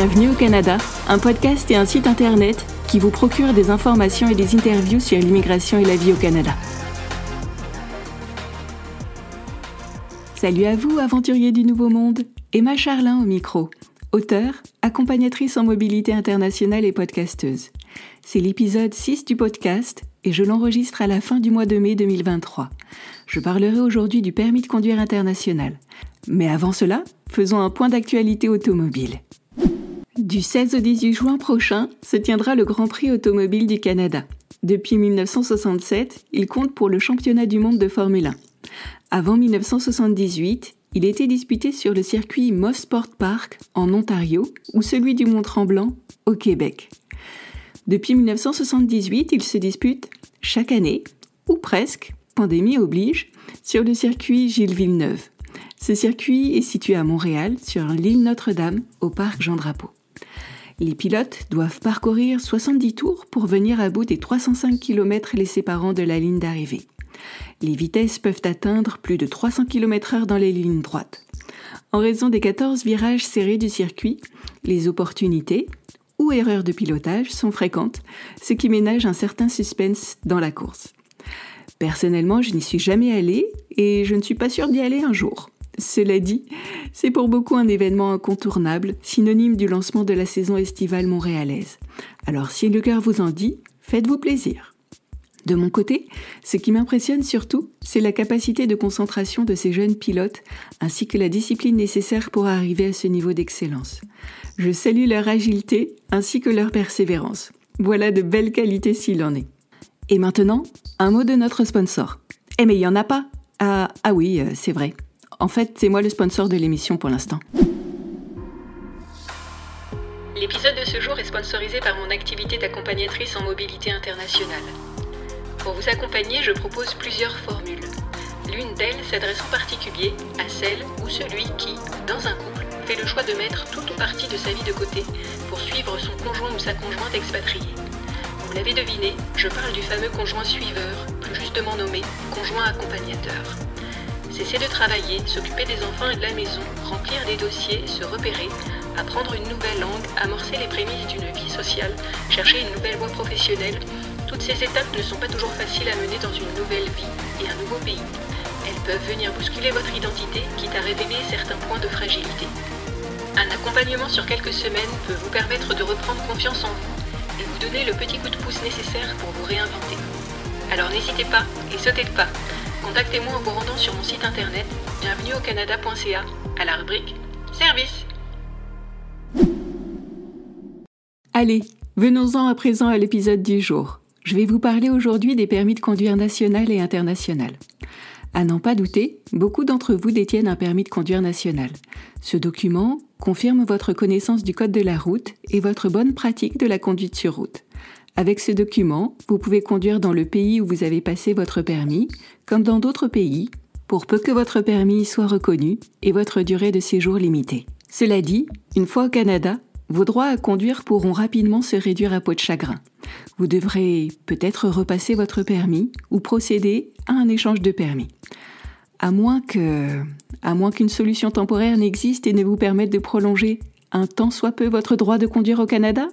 Bienvenue au Canada, un podcast et un site internet qui vous procure des informations et des interviews sur l'immigration et la vie au Canada. Salut à vous, aventuriers du Nouveau Monde. Emma Charlin au micro, auteure, accompagnatrice en mobilité internationale et podcasteuse. C'est l'épisode 6 du podcast et je l'enregistre à la fin du mois de mai 2023. Je parlerai aujourd'hui du permis de conduire international. Mais avant cela, faisons un point d'actualité automobile. Du 16 au 18 juin prochain se tiendra le Grand Prix automobile du Canada. Depuis 1967, il compte pour le championnat du monde de Formule 1. Avant 1978, il était disputé sur le circuit Moss Sport Park en Ontario ou celui du Mont-Tremblant au Québec. Depuis 1978, il se dispute chaque année, ou presque, pandémie oblige, sur le circuit Gilles Villeneuve. Ce circuit est situé à Montréal, sur l'île Notre-Dame, au parc Jean-Drapeau. Les pilotes doivent parcourir 70 tours pour venir à bout des 305 km les séparant de la ligne d'arrivée. Les vitesses peuvent atteindre plus de 300 km/h dans les lignes droites. En raison des 14 virages serrés du circuit, les opportunités, ou erreurs de pilotage sont fréquentes, ce qui ménage un certain suspense dans la course. Personnellement, je n'y suis jamais allée et je ne suis pas sûre d'y aller un jour. Cela dit, c'est pour beaucoup un événement incontournable, synonyme du lancement de la saison estivale montréalaise. Alors si le cœur vous en dit, faites-vous plaisir. De mon côté, ce qui m'impressionne surtout, c'est la capacité de concentration de ces jeunes pilotes, ainsi que la discipline nécessaire pour arriver à ce niveau d'excellence. Je salue leur agilité ainsi que leur persévérance. Voilà de belles qualités s'il en est. Et maintenant, un mot de notre sponsor. Eh mais il n'y en a pas ah, ah oui, euh, c'est vrai. En fait, c'est moi le sponsor de l'émission pour l'instant. L'épisode de ce jour est sponsorisé par mon activité d'accompagnatrice en mobilité internationale. Pour vous accompagner, je propose plusieurs formules. L'une d'elles s'adresse en particulier à celle ou celui qui, dans un couple, fait le choix de mettre toute ou partie de sa vie de côté pour suivre son conjoint ou sa conjointe expatriée. Vous l'avez deviné, je parle du fameux conjoint suiveur, plus justement nommé conjoint accompagnateur. Cesser de travailler, s'occuper des enfants et de la maison, remplir des dossiers, se repérer, apprendre une nouvelle langue, amorcer les prémices d'une vie sociale, chercher une nouvelle voie professionnelle, toutes ces étapes ne sont pas toujours faciles à mener dans une nouvelle vie et un nouveau pays. Elles peuvent venir bousculer votre identité, quitte à révéler certains points de fragilité. Un accompagnement sur quelques semaines peut vous permettre de reprendre confiance en vous et vous donner le petit coup de pouce nécessaire pour vous réinventer. Alors n'hésitez pas et sautez le pas. Contactez-moi en vous rendant sur mon site internet bienvenue au canada.ca à la rubrique Service. Allez, venons-en à présent à l'épisode du jour. Je vais vous parler aujourd'hui des permis de conduire national et international. À n'en pas douter, beaucoup d'entre vous détiennent un permis de conduire national. Ce document confirme votre connaissance du code de la route et votre bonne pratique de la conduite sur route. Avec ce document, vous pouvez conduire dans le pays où vous avez passé votre permis, comme dans d'autres pays, pour peu que votre permis soit reconnu et votre durée de séjour limitée. Cela dit, une fois au Canada, vos droits à conduire pourront rapidement se réduire à peau de chagrin. Vous devrez peut-être repasser votre permis ou procéder à un échange de permis. À moins que, à moins qu'une solution temporaire n'existe et ne vous permette de prolonger un tant soit peu votre droit de conduire au Canada?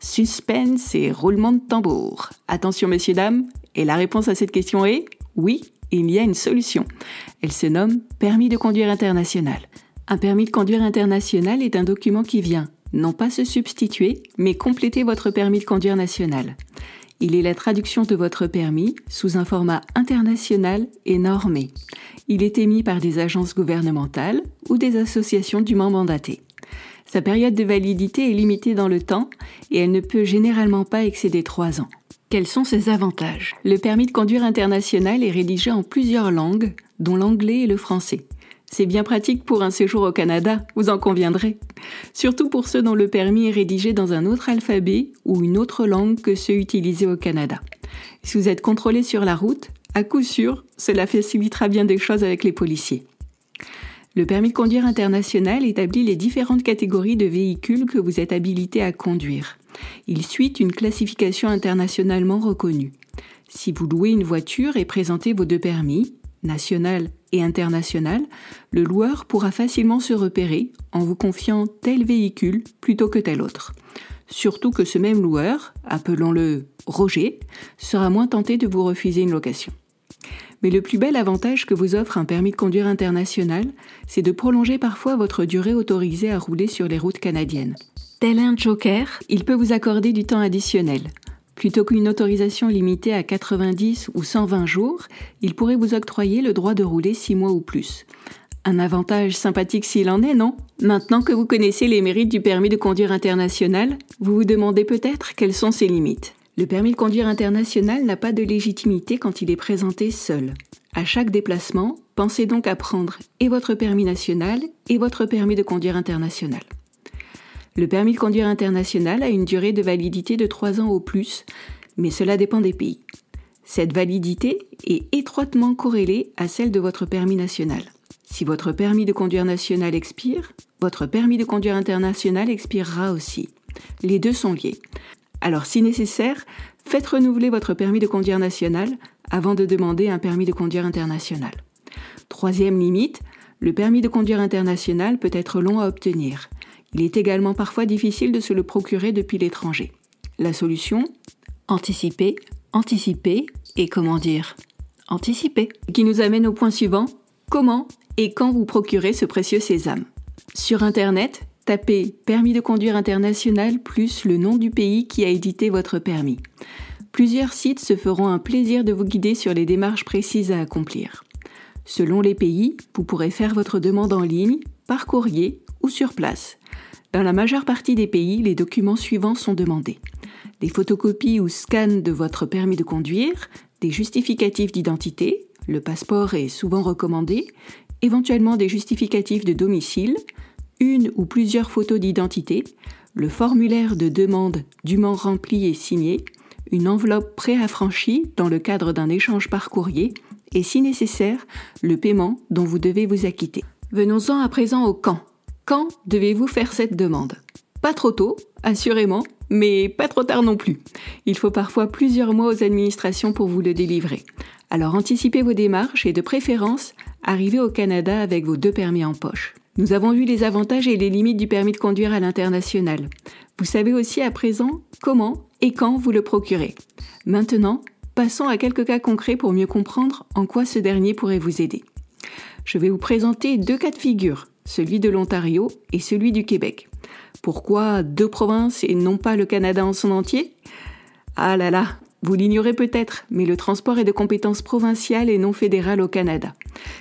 Suspense et roulement de tambour. Attention messieurs dames, et la réponse à cette question est oui, il y a une solution. Elle se nomme permis de conduire international. Un permis de conduire international est un document qui vient non pas se substituer, mais compléter votre permis de conduire national. Il est la traduction de votre permis sous un format international et normé. Il est émis par des agences gouvernementales ou des associations dûment mandatées. Sa période de validité est limitée dans le temps et elle ne peut généralement pas excéder trois ans. Quels sont ses avantages? Le permis de conduire international est rédigé en plusieurs langues, dont l'anglais et le français. C'est bien pratique pour un séjour au Canada, vous en conviendrez. Surtout pour ceux dont le permis est rédigé dans un autre alphabet ou une autre langue que ceux utilisés au Canada. Si vous êtes contrôlé sur la route, à coup sûr, cela facilitera bien des choses avec les policiers. Le permis de conduire international établit les différentes catégories de véhicules que vous êtes habilité à conduire. Il suit une classification internationalement reconnue. Si vous louez une voiture et présentez vos deux permis, national et international, le loueur pourra facilement se repérer en vous confiant tel véhicule plutôt que tel autre. Surtout que ce même loueur, appelons-le Roger, sera moins tenté de vous refuser une location. Mais le plus bel avantage que vous offre un permis de conduire international, c'est de prolonger parfois votre durée autorisée à rouler sur les routes canadiennes. Tel un joker, il peut vous accorder du temps additionnel. Plutôt qu'une autorisation limitée à 90 ou 120 jours, il pourrait vous octroyer le droit de rouler 6 mois ou plus. Un avantage sympathique s'il en est, non? Maintenant que vous connaissez les mérites du permis de conduire international, vous vous demandez peut-être quelles sont ses limites. Le permis de conduire international n'a pas de légitimité quand il est présenté seul. À chaque déplacement, pensez donc à prendre et votre permis national et votre permis de conduire international. Le permis de conduire international a une durée de validité de 3 ans au plus, mais cela dépend des pays. Cette validité est étroitement corrélée à celle de votre permis national. Si votre permis de conduire national expire, votre permis de conduire international expirera aussi. Les deux sont liés. Alors si nécessaire, faites renouveler votre permis de conduire national avant de demander un permis de conduire international. Troisième limite, le permis de conduire international peut être long à obtenir. Il est également parfois difficile de se le procurer depuis l'étranger. La solution Anticiper, anticiper et comment dire Anticiper. Qui nous amène au point suivant, comment et quand vous procurez ce précieux sésame? Sur Internet, tapez permis de conduire international plus le nom du pays qui a édité votre permis. Plusieurs sites se feront un plaisir de vous guider sur les démarches précises à accomplir. Selon les pays, vous pourrez faire votre demande en ligne, par courrier ou sur place. Dans la majeure partie des pays, les documents suivants sont demandés. Des photocopies ou scans de votre permis de conduire, des justificatifs d'identité, le passeport est souvent recommandé, éventuellement des justificatifs de domicile, une ou plusieurs photos d'identité, le formulaire de demande dûment rempli et signé, une enveloppe préaffranchie dans le cadre d'un échange par courrier et, si nécessaire, le paiement dont vous devez vous acquitter. Venons-en à présent au quand. Quand devez-vous faire cette demande? Pas trop tôt, assurément, mais pas trop tard non plus. Il faut parfois plusieurs mois aux administrations pour vous le délivrer. Alors anticipez vos démarches et de préférence, arrivez au Canada avec vos deux permis en poche. Nous avons vu les avantages et les limites du permis de conduire à l'international. Vous savez aussi à présent comment et quand vous le procurez. Maintenant, passons à quelques cas concrets pour mieux comprendre en quoi ce dernier pourrait vous aider. Je vais vous présenter deux cas de figure, celui de l'Ontario et celui du Québec. Pourquoi deux provinces et non pas le Canada en son entier? Ah là là, vous l'ignorez peut-être, mais le transport est de compétence provinciale et non fédérale au Canada.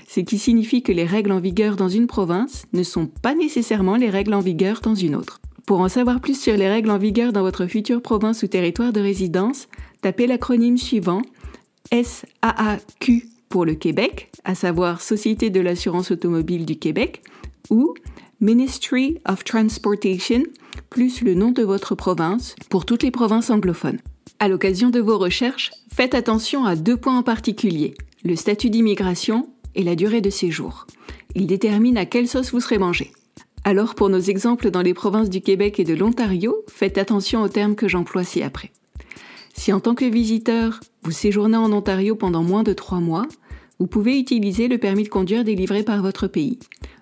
Ce qui signifie que les règles en vigueur dans une province ne sont pas nécessairement les règles en vigueur dans une autre. Pour en savoir plus sur les règles en vigueur dans votre future province ou territoire de résidence, tapez l'acronyme suivant SAAQ pour le Québec, à savoir Société de l'assurance automobile du Québec, ou Ministry of Transportation, plus le nom de votre province pour toutes les provinces anglophones. À l'occasion de vos recherches, faites attention à deux points en particulier, le statut d'immigration et la durée de séjour. Ils déterminent à quelle sauce vous serez mangé. Alors pour nos exemples dans les provinces du Québec et de l'Ontario, faites attention aux termes que j'emploie ci-après. Si en tant que visiteur, vous séjournez en Ontario pendant moins de trois mois, vous pouvez utiliser le permis de conduire délivré par votre pays.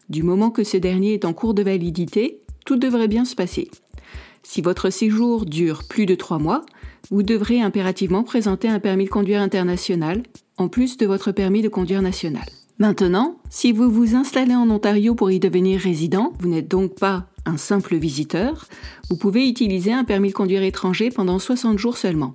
Du moment que ce dernier est en cours de validité, tout devrait bien se passer. Si votre séjour dure plus de trois mois, vous devrez impérativement présenter un permis de conduire international, en plus de votre permis de conduire national. Maintenant, si vous vous installez en Ontario pour y devenir résident, vous n'êtes donc pas un simple visiteur, vous pouvez utiliser un permis de conduire étranger pendant 60 jours seulement.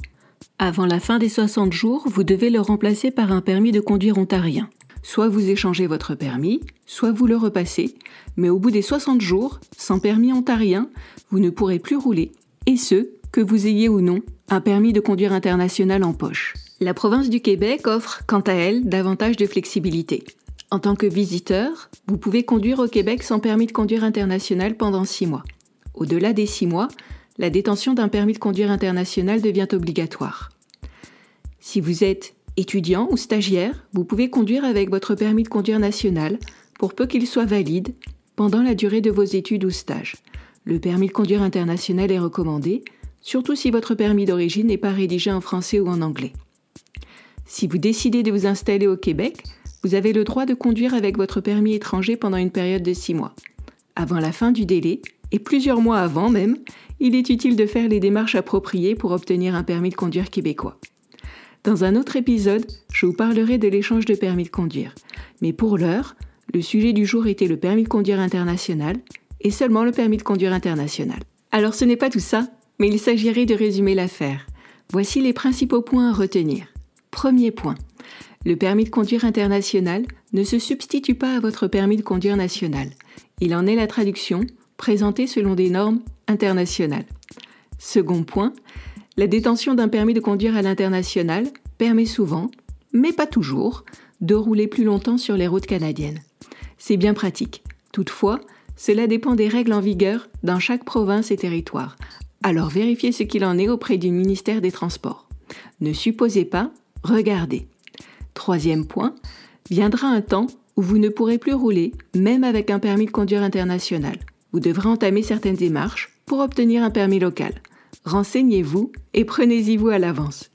Avant la fin des 60 jours, vous devez le remplacer par un permis de conduire ontarien. Soit vous échangez votre permis, soit vous le repassez, mais au bout des 60 jours, sans permis ontarien, vous ne pourrez plus rouler, et ce, que vous ayez ou non un permis de conduire international en poche. La province du Québec offre, quant à elle, davantage de flexibilité. En tant que visiteur, vous pouvez conduire au Québec sans permis de conduire international pendant six mois. Au-delà des six mois, la détention d'un permis de conduire international devient obligatoire. Si vous êtes étudiant ou stagiaire, vous pouvez conduire avec votre permis de conduire national, pour peu qu'il soit valide, pendant la durée de vos études ou stages. Le permis de conduire international est recommandé, surtout si votre permis d'origine n'est pas rédigé en français ou en anglais. Si vous décidez de vous installer au Québec, vous avez le droit de conduire avec votre permis étranger pendant une période de 6 mois. Avant la fin du délai, et plusieurs mois avant même, il est utile de faire les démarches appropriées pour obtenir un permis de conduire québécois. Dans un autre épisode, je vous parlerai de l'échange de permis de conduire. Mais pour l'heure, le sujet du jour était le permis de conduire international et seulement le permis de conduire international. Alors ce n'est pas tout ça, mais il s'agirait de résumer l'affaire. Voici les principaux points à retenir. Premier point. Le permis de conduire international ne se substitue pas à votre permis de conduire national. Il en est la traduction, présentée selon des normes internationales. Second point, la détention d'un permis de conduire à l'international permet souvent, mais pas toujours, de rouler plus longtemps sur les routes canadiennes. C'est bien pratique. Toutefois, cela dépend des règles en vigueur dans chaque province et territoire. Alors vérifiez ce qu'il en est auprès du ministère des Transports. Ne supposez pas, regardez. Troisième point, viendra un temps où vous ne pourrez plus rouler, même avec un permis de conduire international. Vous devrez entamer certaines démarches pour obtenir un permis local. Renseignez-vous et prenez-y vous à l'avance.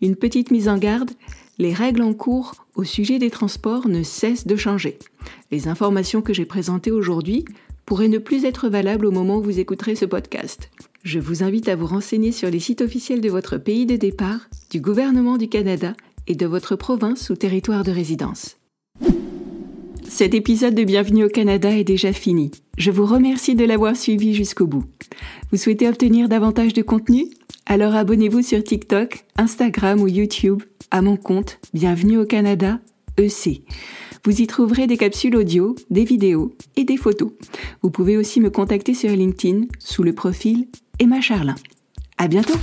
Une petite mise en garde, les règles en cours au sujet des transports ne cessent de changer. Les informations que j'ai présentées aujourd'hui pourraient ne plus être valables au moment où vous écouterez ce podcast. Je vous invite à vous renseigner sur les sites officiels de votre pays de départ, du gouvernement du Canada et de votre province ou territoire de résidence. Cet épisode de Bienvenue au Canada est déjà fini. Je vous remercie de l'avoir suivi jusqu'au bout. Vous souhaitez obtenir davantage de contenu? Alors abonnez-vous sur TikTok, Instagram ou YouTube à mon compte Bienvenue au Canada EC. Vous y trouverez des capsules audio, des vidéos et des photos. Vous pouvez aussi me contacter sur LinkedIn sous le profil Emma Charlin. À bientôt!